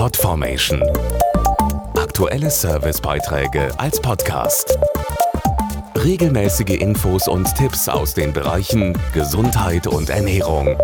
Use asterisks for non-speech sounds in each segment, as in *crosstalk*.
Podformation. Aktuelle Servicebeiträge als Podcast. Regelmäßige Infos und Tipps aus den Bereichen Gesundheit und Ernährung.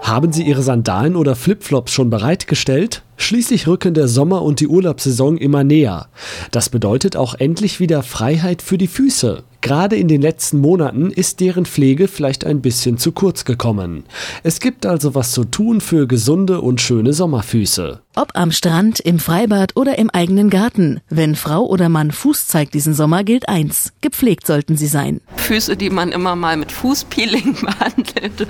Haben Sie Ihre Sandalen oder Flipflops schon bereitgestellt? Schließlich rücken der Sommer und die Urlaubssaison immer näher. Das bedeutet auch endlich wieder Freiheit für die Füße. Gerade in den letzten Monaten ist deren Pflege vielleicht ein bisschen zu kurz gekommen. Es gibt also was zu tun für gesunde und schöne Sommerfüße. Ob am Strand, im Freibad oder im eigenen Garten. Wenn Frau oder Mann Fuß zeigt diesen Sommer, gilt eins. Gepflegt sollten sie sein. Füße, die man immer mal mit Fußpeeling *laughs* behandelt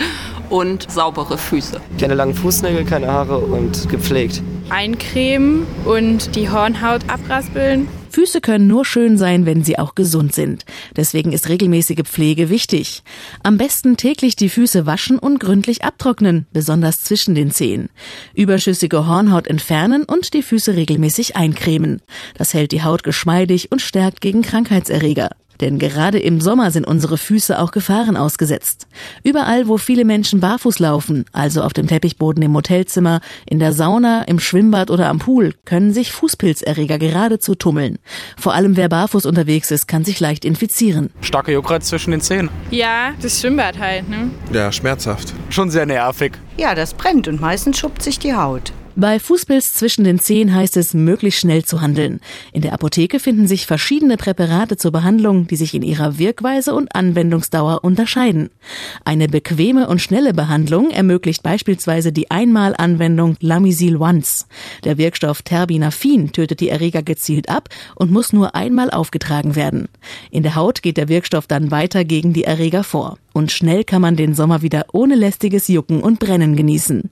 und saubere Füße. Keine langen Fußnägel, keine Haare und gepflegt. Eincremen und die Hornhaut abraspeln. Füße können nur schön sein, wenn sie auch gesund sind. Deswegen ist regelmäßige Pflege wichtig. Am besten täglich die Füße waschen und gründlich abtrocknen, besonders zwischen den Zehen. Überschüssige Hornhaut entfernen und die Füße regelmäßig eincremen. Das hält die Haut geschmeidig und stärkt gegen Krankheitserreger. Denn gerade im Sommer sind unsere Füße auch Gefahren ausgesetzt. Überall, wo viele Menschen barfuß laufen, also auf dem Teppichboden im Hotelzimmer, in der Sauna, im Schwimmbad oder am Pool, können sich Fußpilzerreger geradezu tummeln. Vor allem wer barfuß unterwegs ist, kann sich leicht infizieren. Starke Juckreiz zwischen den Zehen. Ja, das Schwimmbad halt, ne? Ja, schmerzhaft. Schon sehr nervig. Ja, das brennt und meistens schuppt sich die Haut. Bei Fußpilz zwischen den Zehen heißt es, möglichst schnell zu handeln. In der Apotheke finden sich verschiedene Präparate zur Behandlung, die sich in ihrer Wirkweise und Anwendungsdauer unterscheiden. Eine bequeme und schnelle Behandlung ermöglicht beispielsweise die Einmalanwendung Lamisil Once. Der Wirkstoff Terbinafin tötet die Erreger gezielt ab und muss nur einmal aufgetragen werden. In der Haut geht der Wirkstoff dann weiter gegen die Erreger vor. Und schnell kann man den Sommer wieder ohne lästiges Jucken und Brennen genießen.